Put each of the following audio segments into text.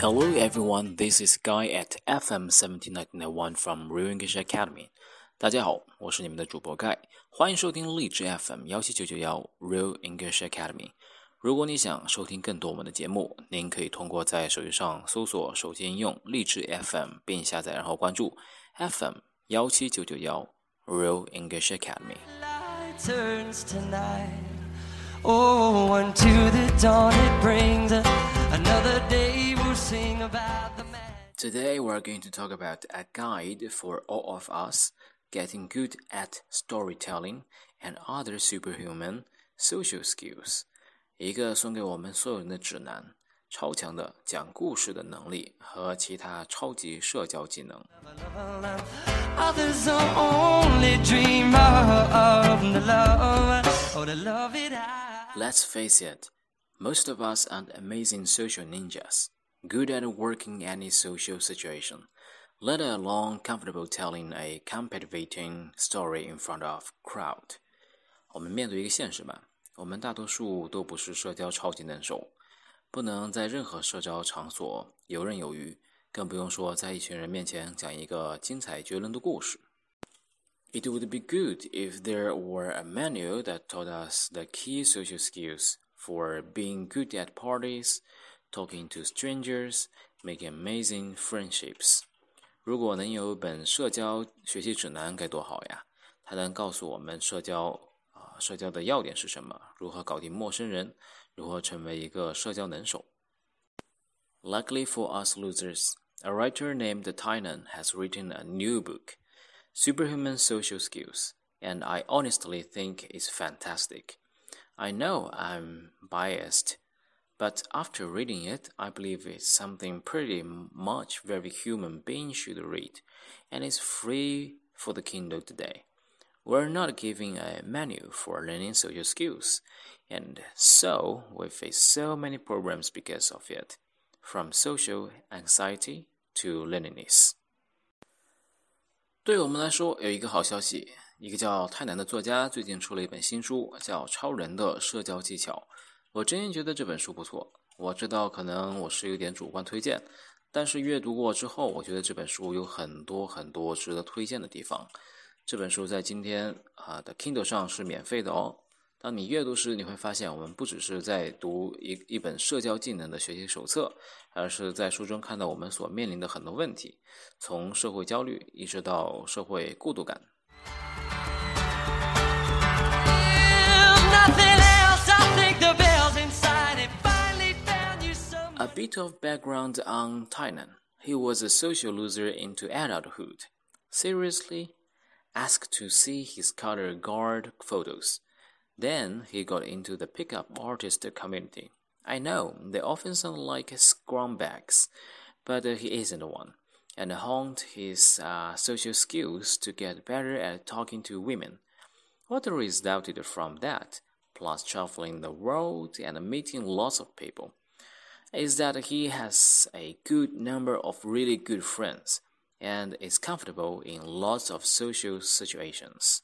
Hello everyone, this is Guy at FM 17991 from Real English Academy. 大家好，我是你们的主播 Guy，欢迎收听荔枝 FM 幺七九九幺 Real English Academy。如果你想收听更多我们的节目，您可以通过在手机上搜索手机应用荔枝 FM 并下载，然后关注 FM 幺七九九幺 Real English Academy。 Today we're going to talk about a guide for all of us getting good at storytelling and other superhuman social skills. 一个送给我们所有人的指南，超强的讲故事的能力和其他超级社交技能。 Others only dream of the love, oh, the love it I. Let's face it, most of us aren't amazing social ninjas, good at working any social situation, let alone comfortable telling a captivating story in front of crowd. 我们面对一个现实吧，我们大多数都不是社交超级能手，不能在任何社交场所游刃有余，更不用说在一群人面前讲一个精彩绝伦的故事。It would be good if there were a manual that taught us the key social skills for being good at parties, talking to strangers, making amazing friendships. 如果能有一本社交学习指南该多好呀！它能告诉我们社交啊、社交的要点是什么，如何搞定陌生人，如何成为一个社交能手。Luckily for us losers, a writer named Tynan has written a new book, Superhuman Social Skills, and I honestly think it's fantastic. I know I'm biased, but after reading it, I believe it's something pretty much very human being should read, and it's free for the Kindle today. We're not giving a menu for learning social skills, and so we face so many problems because of it, from social anxiety to loneliness. 对我们来说，有一个好消息，一个叫泰南的作家最近出了一本新书，叫《超人的社交技巧》。 我真心觉得这本书不错。我知道可能我是有点主观推荐，但是阅读过之后，我觉得这本书有很多很多值得推荐的地方。这本书在今天啊的 Kindle 上是免费的哦。当你阅读时，你会发现我们不只是在读一一本社交技能的学习手册，而是在书中看到我们所面临的很多问题，从社会焦虑一直到社会孤独感。Bit of background on Tynan. He was a social loser into adulthood. Seriously? Asked to see his color guard photos. Then he got into the pickup artist community. I know, they often sound like scumbags, but he isn't one, and honed his uh, social skills to get better at talking to women. What resulted from that, plus traveling the world and meeting lots of people, is that he has a good number of really good friends and is comfortable in lots of social situations.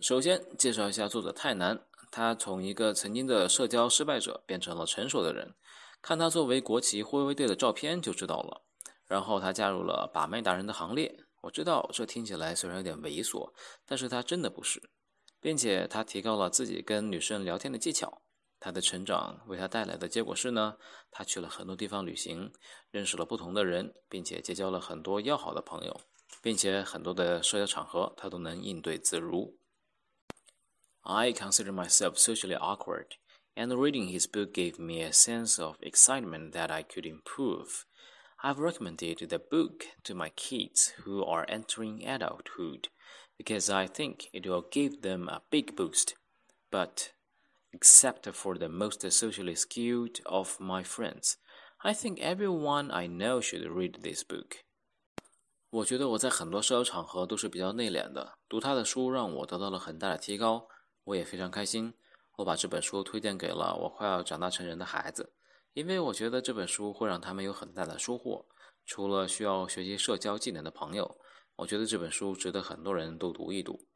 首先介绍一下作者泰南，他从一个曾经的社交失败者变成了成熟的人。看他作为国旗护卫队的照片就知道了。然后他加入了把妹达人的行列。我知道这听起来虽然有点猥琐，但是他真的不是，并且他提高了自己跟女生聊天的技巧。他的成长为他带来的结果是呢，他去了很多地方旅行，认识了不同的人，并且结交了很多要好的朋友，并且很多的社交场合他都能应对自如。I consider myself socially awkward, and reading his book gave me a sense of excitement that I could improve. I've recommended the book to my kids who are entering adulthood because I think it will give them a big boost. But, except for the most socially skilled of my friends, I think everyone I know should read this book. 我觉得我在很多社交场合都是比较内敛的，读他的书让我得到了很大的提高，我也非常开心。我把这本书推荐给了我快要长大成人的孩子，因为我觉得这本书会让他们有很大的收获。除了需要学习社交技能的朋友，我觉得这本书值得很多人都读一读。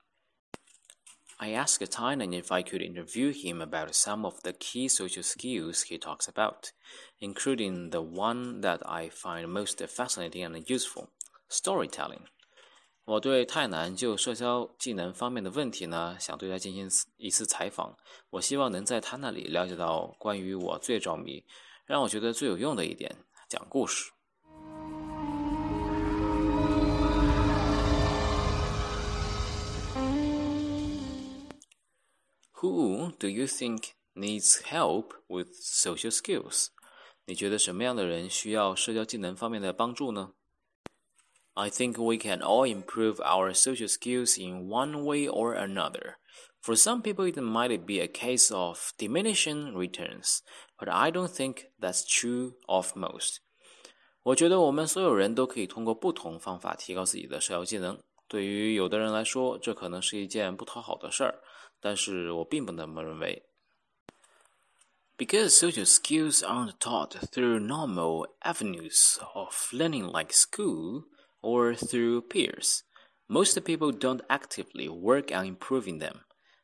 I asked Tynan if I could interview him about some of the key social skills he talks about, including the one that I find most fascinating and useful storytelling. 我对泰南就社交技能方面的问题呢，想对他进行一次采访。我希望能在他那里了解到关于我最着迷、让我觉得最有用的一点——讲故事。 Who do you think needs help with social skills？你觉得什么样的人需要社交技能方面的帮助呢？I think we can all improve our social skills in one way or another. For some people, it might be a case of diminishing returns, but I don't think that's true of most. 我觉得我们所有人都可以通过不同方法提高自己的社交技能。对于有的人来说，这可能是一件不讨好的事儿， 但是我并不那么认为。Because social skills aren't taught through normal avenues of learning like school or through peers, most people don't actively work on improving them.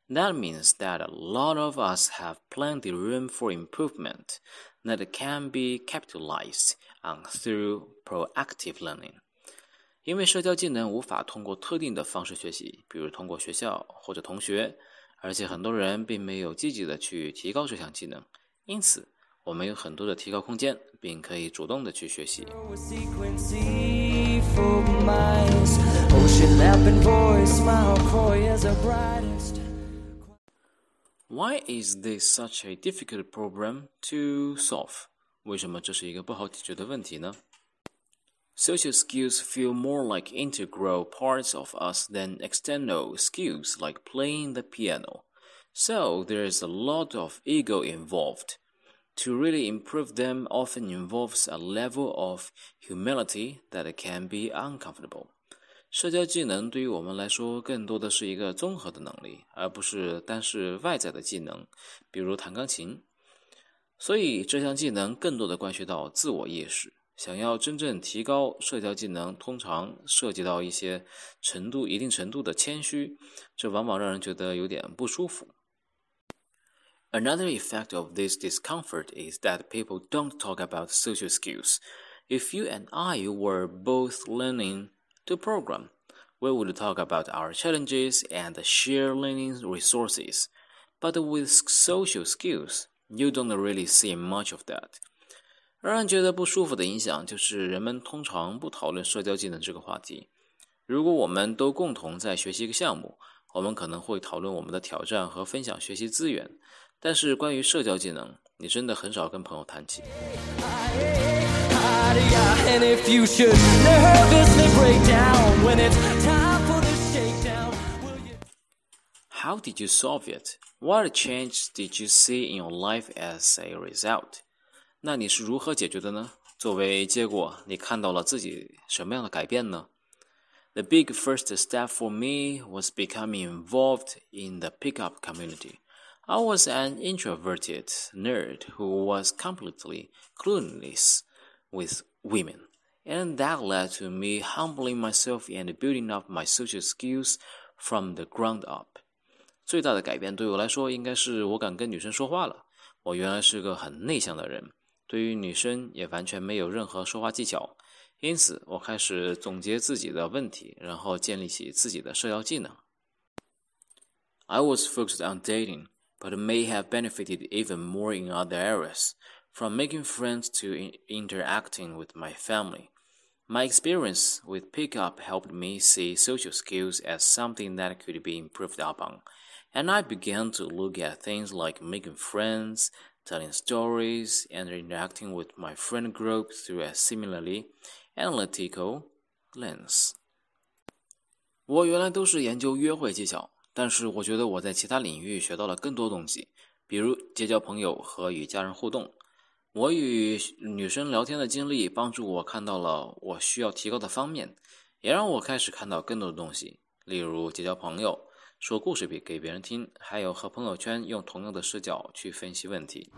That means that a lot of us have plenty room for improvement that can be capitalized on through proactive learning. 因为社交技能无法通过特定的方式学习，比如通过学校或者同学， 而且很多人并没有积极的去提高这项技能，因此我们有很多的提高空间，并可以主动的去学习。Why is this such a difficult problem to solve？为什么这是一个不好解决的问题呢 ？Social skills feel more like integral parts of us than external skills like playing the piano. So there is a lot of ego involved. To really improve them often involves a level of humility that can be uncomfortable. 社交技能对于我们来说，更多的是一个综合的能力，而不是单是外在的技能，比如弹钢琴。所以这项技能更多的关系到自我意识。 想要真正提高社交技能，通常涉及到一些程度、一定程度的谦虚，这往往让人觉得有点不舒服。Another effect of this discomfort is that people don't talk about social skills. If you and I were both learning to program, we would talk about our challenges and share learning resources. But with social skills, you don't really see much of that. 让人觉得不舒服的影响就是，人们通常不讨论社交技能这个话题。如果我们都共同在学习一个项目，我们可能会讨论我们的挑战和分享学习资源。但是关于社交技能，你真的很少跟朋友谈起。How did you solve it? What change did you see in your life as a result? 那你是如何解决的呢？作为结果，你看到了自己什么样的改变呢？The big first step for me was becoming involved in the pickup community. I was an introverted nerd who was completely clueless with women, and that led to me humbling myself and building up my social skills from the ground up. 最大的改变对我来说，应该是我敢跟女生说话了。我原来是个很内向的人。 对于女生也完全没有任何说话技巧，因此我开始总结自己的问题，然后建立起自己的社交技能。I was focused on dating, but may have benefited even more in other areas, from making friends to interacting with my family. My experience with pickup helped me see social skills as something that could be improved upon, and I began to look at things like making friends, telling stories, and interacting with my friend group through a similarly analytical lens. 我原来都是研究约会技巧，但是我觉得我在其他领域学到了更多东西，比如结交朋友和与家人互动。我与女生聊天的经历帮助我看到了我需要提高的方面，也让我开始看到更多的东西，例如结交朋友。说故事给给别人听，还有和朋友圈用同样的视角去分析问题。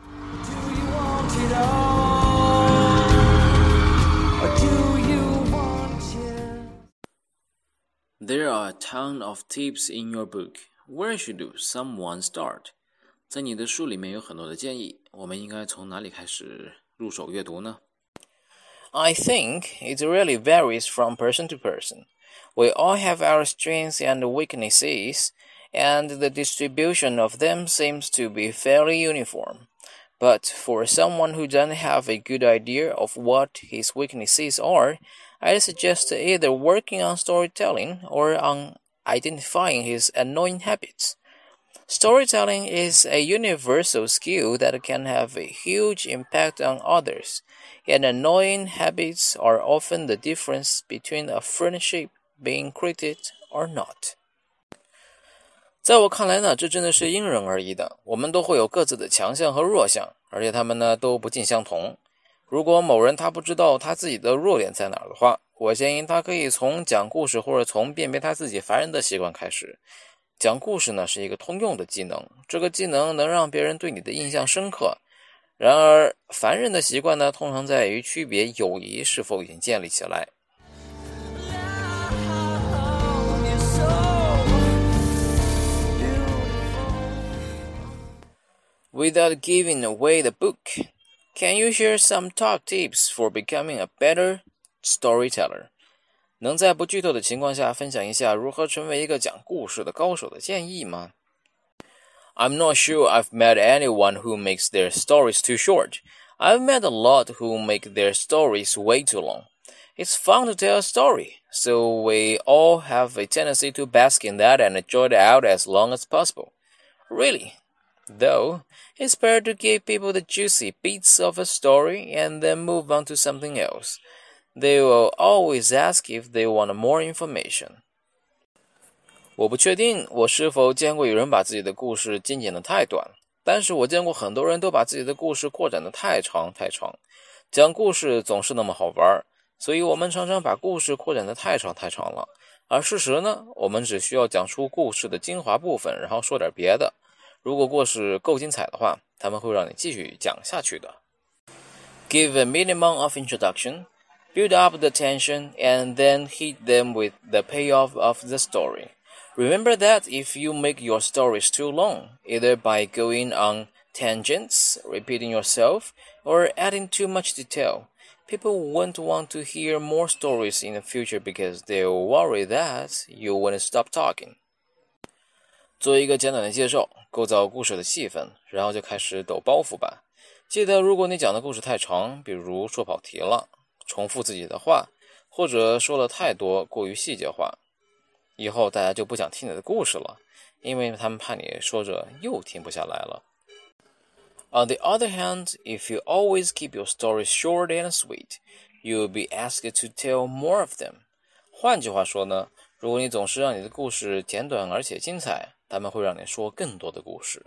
There are a ton of tips in your book. Where should someone start？在你的书里面有很多的建议，我们应该从哪里开始入手阅读呢？I think it really varies from person to person. We all have our strengths and weaknesses, and the distribution of them seems to be fairly uniform. But for someone who doesn't have a good idea of what his weaknesses are, I suggest either working on storytelling or on identifying his annoying habits. Storytelling is a universal skill that can have a huge impact on others, and annoying habits are often the difference between a friendship being created or not. 在我看来呢，这真的是因人而异的。我们都会有各自的强项和弱项，而且他们呢都不尽相同。如果某人他不知道他自己的弱点在哪儿的话，我建议他可以从讲故事或者从辨别他自己烦人的习惯开始。讲故事呢是一个通用的技能，这个技能能让别人对你的印象深刻。然而，烦人的习惯呢，通常在于区别友谊是否已经建立起来。Without giving away the book, can you share some top tips for becoming a better storyteller? 能在不剧透的情况下分享一下如何成为一个讲故事的高手的建议吗？I'm not sure I've met anyone who makes their stories too short. I've met a lot who make their stories way too long. It's fun to tell a story, so we all have a tendency to bask in that and enjoy it out as long as possible. Really, Though, it's better to give people the juicy bits of a story and then move on to something else. They will always ask if they want more information. 我不确定我是否见过有人把自己的故事精简的太短，但是我见过很多人都把自己的故事扩展的太长太长。讲故事总是那么好玩，所以我们常常把故事扩展的太长太长了。而事实呢，我们只需要讲出故事的精华部分，然后说点别的。如果故事够精彩的话，他们会让你继续讲下去的。Give a minimum of introduction, build up the tension, and then hit them with the payoff of the story. Remember that if you make your stories too long, either by going on tangents, repeating yourself, or adding too much detail, people won't want to hear more stories in the future because they'll worry that you won't stop talking. 做一个简短的介绍，构造故事的气氛，然后就开始抖包袱吧。记得，如果你讲的故事太长，比如说跑题了、重复自己的话，或者说了太多、过于细节化，以后大家就不想听你的故事了，因为他们怕你说着又停不下来了。On the other hand, if you always keep your stories short and sweet, you'll be asked to tell more of them. 换句话说呢，如果你总是让你的故事简短而且精彩，他们会让你说更多的故事。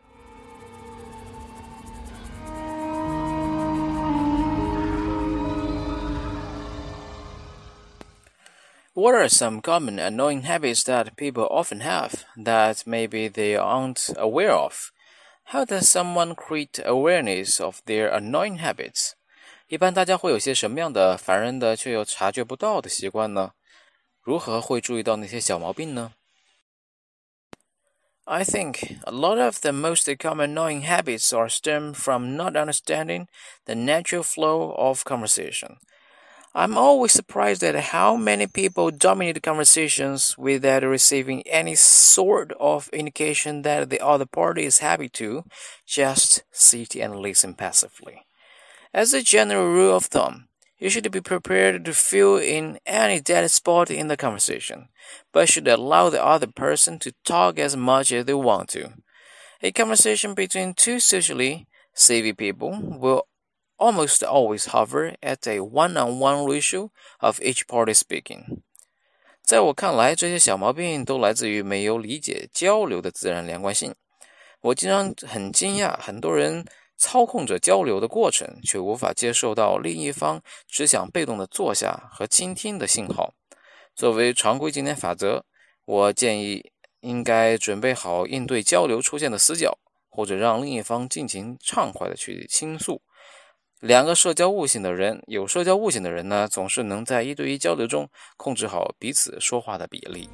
What are some common annoying habits that people often have that maybe they aren't aware of? How does someone create awareness of their annoying habits? 一般大家会有些什么样的烦人的却又察觉不到的习惯呢？如何会注意到那些小毛病呢？I think a lot of the most common annoying habits are stem from not understanding the natural flow of conversation. I'm always surprised at how many people dominate conversations without receiving any sort of indication that the other party is happy to just sit and listen passively. As a general rule of thumb, you should be prepared to fill in any dead spot in the conversation, but should allow the other person to talk as much as they want to. A conversation between two socially savvy people will almost always hover at a one-on-one ratio of each party speaking. 在我看来，这些小毛病都来自于没有理解交流的自然连贯性。我经常很惊讶，很多人 操控着交流的过程，却无法接受到另一方只想被动的坐下和倾听的信号。作为常规经典法则，我建议应该准备好应对交流出现的死角，或者让另一方尽情畅快的去倾诉。两个社交悟性的人，有社交悟性的人呢，总是能在一对一交流中控制好彼此说话的比例。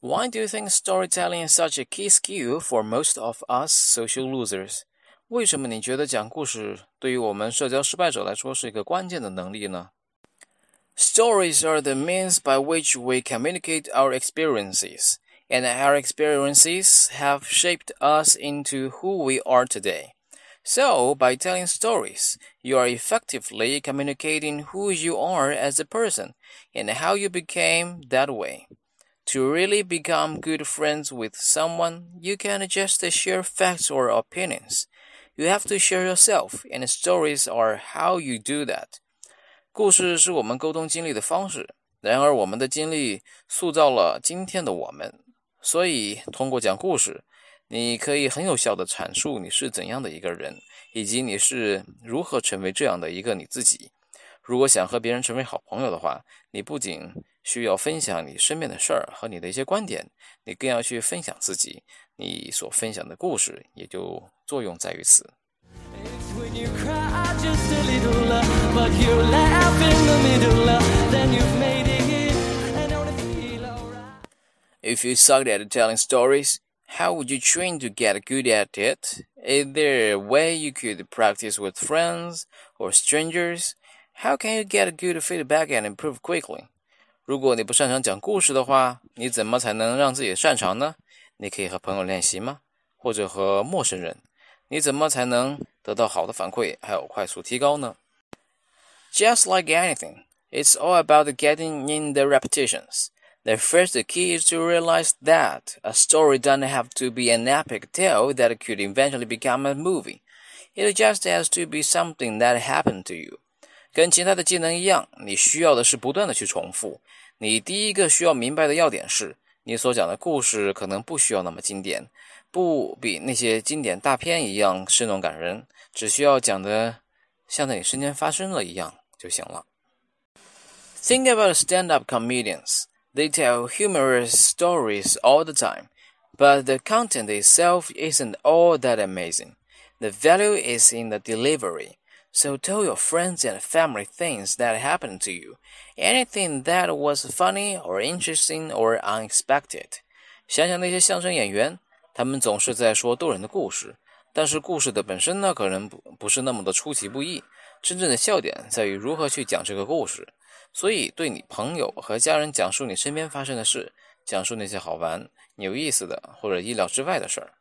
Why do you think storytelling is such a key skill for most of us social losers? 为什么你觉得讲故事对于我们社交失败者来说是一个关键的能力呢？Stories are the means by which we communicate our experiences, and our experiences have shaped us into who we are today. So, by telling stories, you are effectively communicating who you are as a person and how you became that way. To really become good friends with someone, you can't just share facts or opinions. You have to share yourself, and stories are how you do that. 故事是我们沟通经历的方式，然而我们的经历塑造了今天的我们。所以，通过讲故事，你可以很有效地阐述你是怎样的一个人，以及你是如何成为这样的一个你自己。如果想和别人成为好朋友的话， 你不仅需要分享你身边的事儿和你的一些观点，你更要去分享自己，你所分享的故事也就作用在于此。If you sucked at telling stories, how would you train to get good at it? Is there a way you could practice with friends or strangers? How can you get good feedback and improve quickly? 如果你不擅长讲故事的话，你怎么才能让自己擅长呢？你可以和朋友练习吗？或者和陌生人？你怎么才能得到好的反馈，还有快速提高呢？Just like anything, it's all about getting in the repetitions. The first key is to realize that a story doesn't have to be an epic tale that could eventually become a movie. It just has to be something that happened to you. 跟其他的技能一样，你需要的是不断的去重复。你第一个需要明白的要点是，你所讲的故事可能不需要那么经典，不比那些经典大片一样生动感人，只需要讲的像在你身边发生了一样就行了。Think about stand-up comedians. They tell humorous stories all the time, but the content itself isn't all that amazing. The value is in the delivery. So tell your friends and family things that happened to you, anything that was funny or interesting or unexpected. 想想那些相声演员，他们总是在说逗人的故事，但是故事的本身呢，可能不不是那么的出其不意。真正的笑点在于如何去讲这个故事。所以，对你朋友和家人讲述你身边发生的事，讲述那些好玩、有意思的或者意料之外的事儿。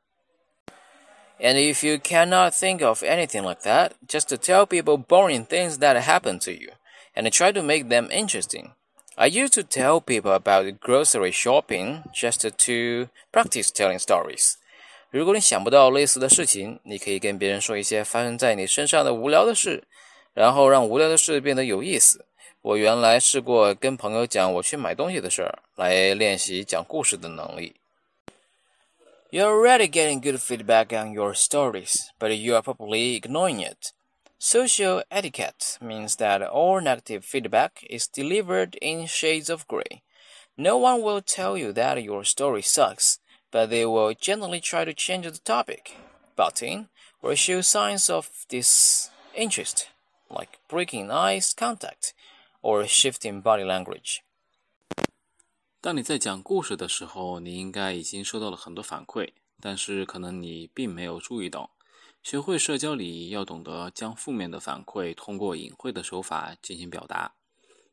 And if you cannot think of anything like that, just to tell people boring things that happen to you and try to make them interesting. I used to tell people about grocery shopping just to practice telling stories. 如果你想不到类似的事情，你可以跟别人说一些发生在你身上的无聊的事，然后让无聊的事变得有意思。我原来试过跟朋友讲我去买东西的事儿，来练习讲故事的能力。 You're already getting good feedback on your stories, but you are probably ignoring it. Social etiquette means that all negative feedback is delivered in shades of gray. No one will tell you that your story sucks, but they will generally try to change the topic, butting, or show signs of disinterest, like breaking eye contact or shifting body language. 当你在讲故事的时候，你应该已经收到了很多反馈，但是可能你并没有注意到。学会社交礼仪，要懂得将负面的反馈通过隐晦的手法进行表达。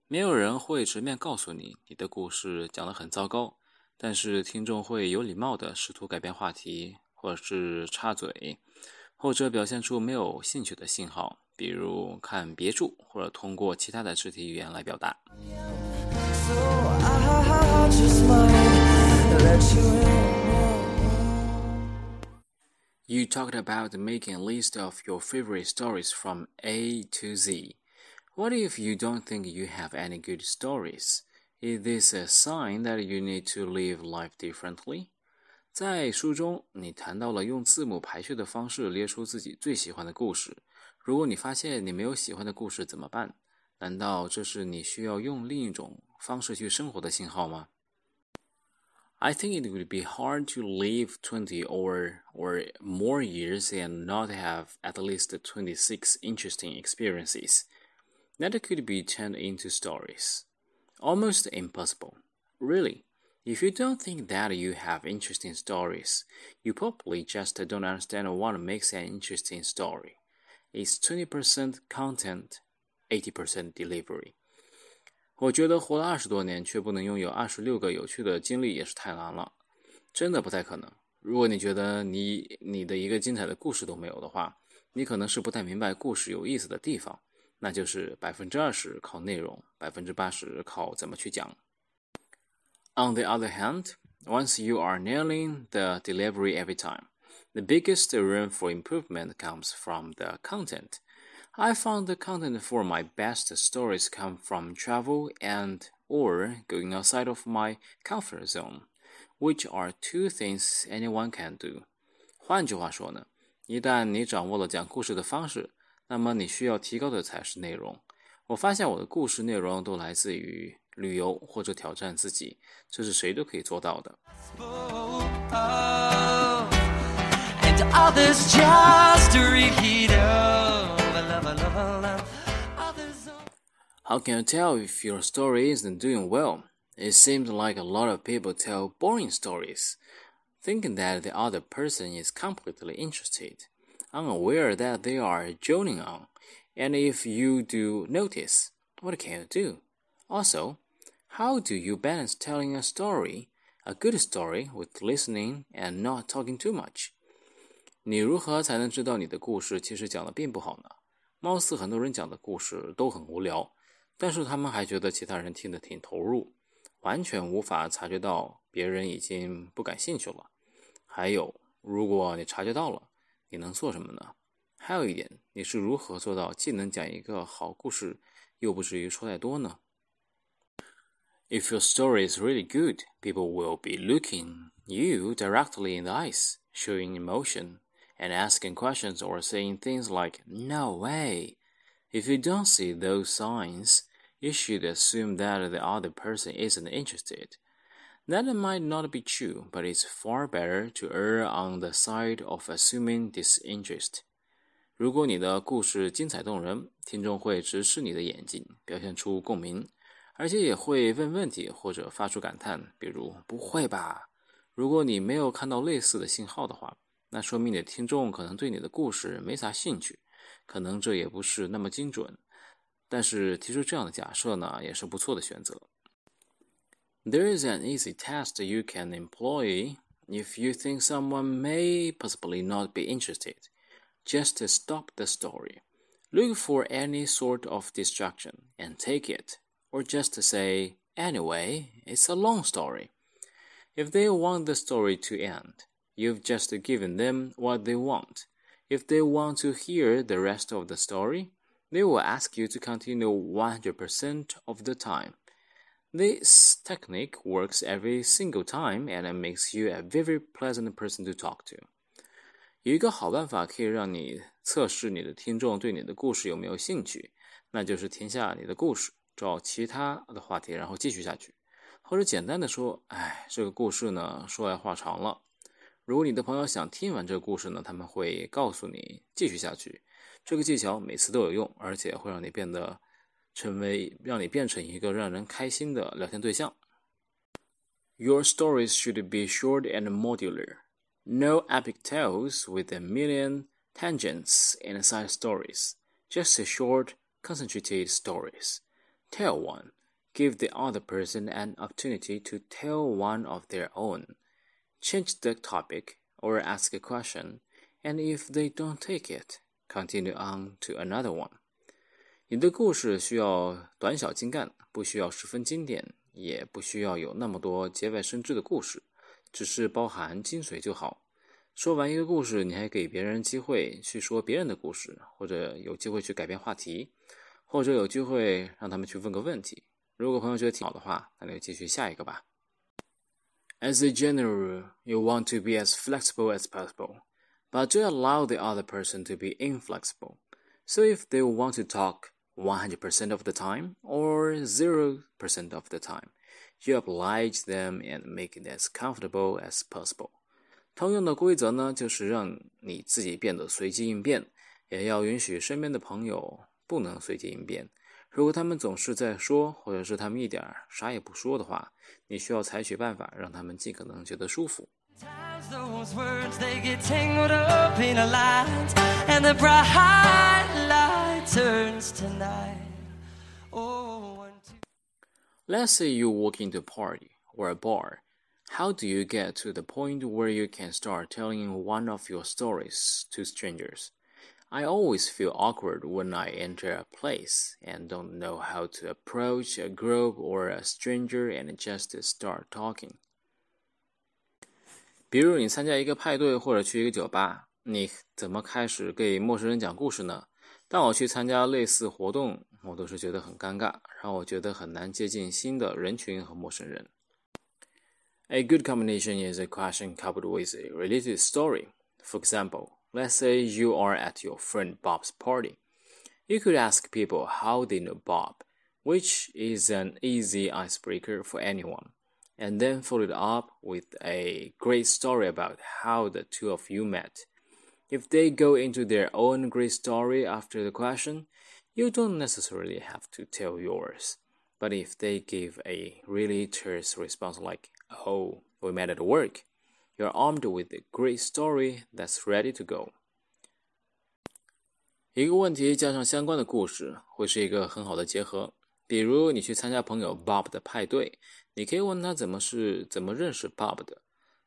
没有人会直面告诉你你的故事讲得很糟糕，但是听众会有礼貌地试图改变话题，或者是插嘴，或者表现出没有兴趣的信号，比如看别处，或者通过其他的肢体语言来表达。You talked about making a list of your favorite stories from A to Z. What if you don't think you have any good stories? Is this a sign that you need to live life differently? 在书中，你谈到了用字母排序的方式列出自己最喜欢的故事。如果你发现你没有喜欢的故事，怎么办？难道这是你需要用另一种 方式去生活的信号吗？I think it would be hard to live 20 or or more years and not have at least 26 interesting experiences that could be turned into stories. Almost impossible. Really, If you don't think that you have interesting stories, you probably just don't understand what makes an interesting story. It's 20% content, 80% delivery. 我觉得活了二十多年却不能拥有二十六个有趣的经历也是太难了，真的不太可能。如果你觉得你你的一个精彩的故事都没有的话，你可能是不太明白故事有意思的地方，那就是百分之二十靠内容，百分之八十靠怎么去讲。On the other hand, once you are nailing the delivery every time, the biggest room for improvement comes from the content. I found the content for my best stories come from travel and or going outside of my comfort zone, which are two things anyone can do. 换句话说呢，一旦你掌握了讲故事的方式，那么你需要提高的才是内容。我发现我的故事内容都来自于旅游或者挑战自己，这是谁都可以做到的。others How can you tell if your story isn't doing well? It seems like a lot of people tell boring stories, thinking that the other person is completely interested, unaware that they are joning on. And if you do notice, what can you do? Also, how do you balance telling a story, a good story, with listening and not talking too much? 你如何才能知道你的故事其实讲的并不好呢？ 貌似很多人讲的故事都很无聊，但是他们还觉得其他人听得挺投入，完全无法察觉到别人已经不感兴趣了。还有，如果你察觉到了，你能做什么呢？还有一点，你是如何做到既能讲一个好故事，又不至于说太多呢？If your story is really good, people will be looking you directly in the eyes, showing emotion. and asking questions or saying things like, No way. If you don't see those signs, you should assume that the other person isn't interested. That might not be true, but it's far better to err on the side of assuming disinterest. 如果你的故事精彩动人，听众会直视你的眼睛，表现出共鸣，而且也会问问题或者发出感叹，比如“不会吧”。如果你没有看到类似的信号的话， 那说明你的听众可能对你的故事没啥兴趣，可能这也不是那么精准。但是提出这样的假设呢，也是不错的选择。There is an easy test you can employ if you think someone may possibly not be interested. Just stop the story. Look for any sort of distraction and take it, or just say, anyway, it's a long story. If they want the story to end, You've just given them what they want. If they want to hear the rest of the story, they will ask you to continue 100% of the time. This technique works every single time and it makes you a very pleasant person to talk to. 有一个好办法可以让你测试你的听众对你的故事有没有兴趣，那就是停下你的故事，找其他的话题，然后继续下去，或者简单的说：“哎，这个故事呢，说来话长了。” 如果你的朋友想听完这个故事呢，他们会告诉你继续下去。这个技巧每次都有用，而且会让你变得成为让你变成一个让人开心的聊天对象。Your stories should be short and modular. No epic tales with a million tangents and side stories. Just short, concentrated stories. Tell one. Give the other person an opportunity to tell one of their own Change the topic or ask a question, and if they don't take it, continue on to another one. 你的故事需要短小精干，不需要十分经典，也不需要有那么多节外生枝的故事，只是包含精髓就好。说完一个故事，你还给别人机会去说别人的故事，或者有机会去改变话题，或者有机会让他们去问个问题。如果朋友觉得挺好的话，那就继续下一个吧。as a general rule, you want to be as flexible as possible, but do allow the other person to be inflexible. So if they want to talk 100% of the time or 0% of the time, you oblige them and make it as comfortable as possible. 通用的规则呢，就是让你自己变得随机应变，也要允许身边的朋友不能随机应变， 如果他们总是在说，或者是他们一点啥也不说的话，你需要采取办法让他们尽可能觉得舒服。Let's say you walk into a party or a bar. How do you get to the point where you can start telling one of your stories to strangers? I always feel awkward when I enter a place and don't know how to approach a group or a stranger and just start talking. 比如你参加一个派对或者去一个酒吧，你怎么开始给陌生人讲故事呢？当我去参加类似活动，我都是觉得很尴尬，让我觉得很难接近新的人群和陌生人。A good combination is a question coupled with a related story. For example, Let's say you are at your friend Bob's party. You could ask people how they know Bob, which is an easy icebreaker for anyone, and then follow it up with a great story about how the two of you met. If they go into their own great story after the question, you don't necessarily have to tell yours. But if they give a really terse response like, Oh, we met at work, you're armed with a great story that's ready to go. 一个问题加上相关的故事，会是一个很好的结合。比如你去参加朋友 Bob 的派对，你可以问他怎么是怎么认识 Bob 的，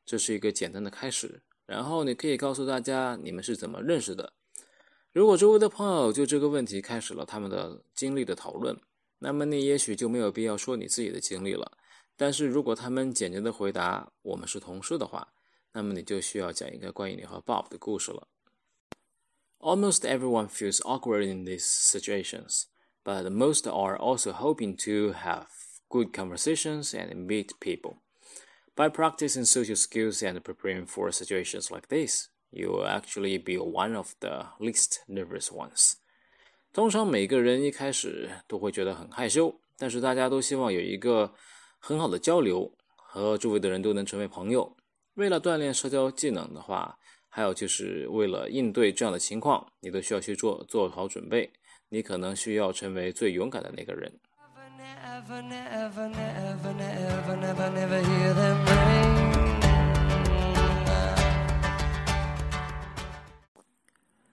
这是一个简单的开始。然后你可以告诉大家你们是怎么认识的。如果周围的朋友就这个问题开始了他们的经历的讨论，那么你也许就没有必要说你自己的经历了。但是如果他们简洁的回答我们是同事的话，那么你就需要讲一个关于你和 Bob 的故事了。Almost everyone feels awkward in these situations, but most are also hoping to have good conversations and meet people. By practicing social skills and preparing for situations like this, you will actually be one of the least nervous ones. 通常每个人一开始都会觉得很害羞，但是大家都希望有一个很好的交流，和周围的人都能成为朋友。 为了锻炼社交技能的话，还有就是为了应对这样的情况，你都需要去做做好准备。你可能需要成为最勇敢的那个人。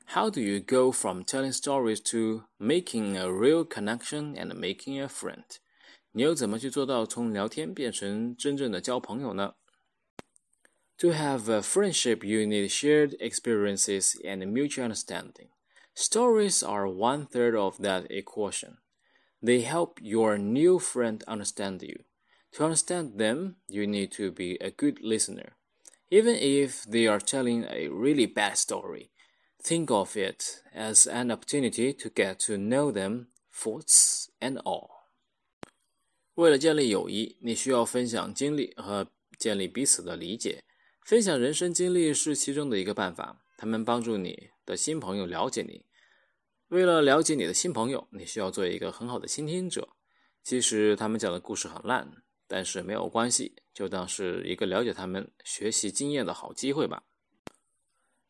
How do you go from telling stories to making a real connection and making a friend？你又怎么去做到从聊天变成真正的交朋友呢 ？To have a friendship, you need shared experiences and mutual understanding. Stories are one third of that equation. They help your new friend understand you. To understand them, you need to be a good listener. Even if they are telling a really bad story, think of it as an opportunity to get to know them, faults and all. 为了建立友谊，你需要分享经历和建立彼此的理解。 分享人生经历是其中的一个办法，他们帮助你的新朋友了解你。为了了解你的新朋友，你需要做一个很好的倾听者。即使他们讲的故事很烂，但是没有关系，就当是一个了解他们、学习经验的好机会吧。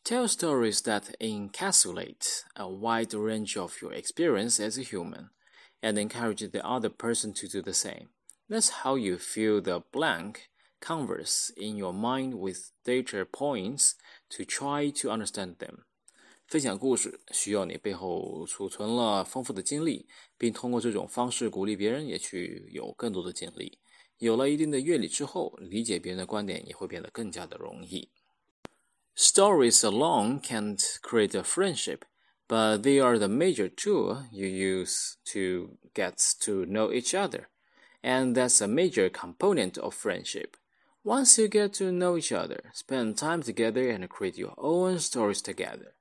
Tell stories that encapsulate a wide range of your experience as a human, and encourage the other person to do the same. That's how you fill the blank converse in your mind with data points to try to understand them。分享故事需要你背后储存了丰富的经历，并通过这种方式鼓励别人也去有更多的经历。有了一定的阅历之后，理解别人的观点也会变得更加的容易。Stories alone can't create a friendship, but they are the major tool you use to get to know each other, and that's a major component of friendship. Once you get to know each other, spend time together and create your own stories together.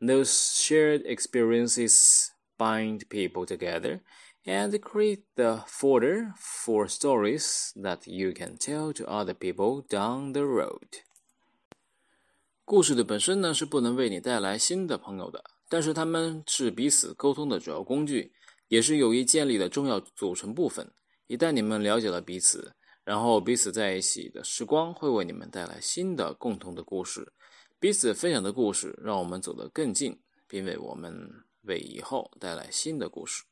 Those shared experiences bind people together and create the fodder for stories that you can tell to other people down the road. 故事的本身呢是不能为你带来新的朋友的，但是他们是彼此沟通的主要工具，也是友谊建立的重要组成部分。一旦你们了解了彼此， 然后彼此在一起的时光会为你们带来新的共同的故事，彼此分享的故事让我们走得更近，并为我们为以后带来新的故事。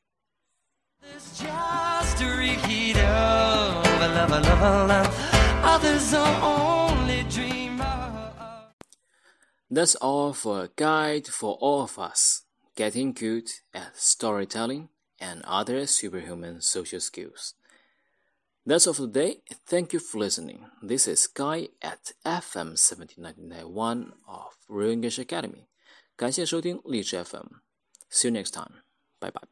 That's all for a guide for all of us getting good at storytelling and other superhuman social skills. That's all for today. Thank you for listening. This is Guy at FM 17991 of Real English Academy. 感谢收听荔枝 FM。See you next time. Bye bye.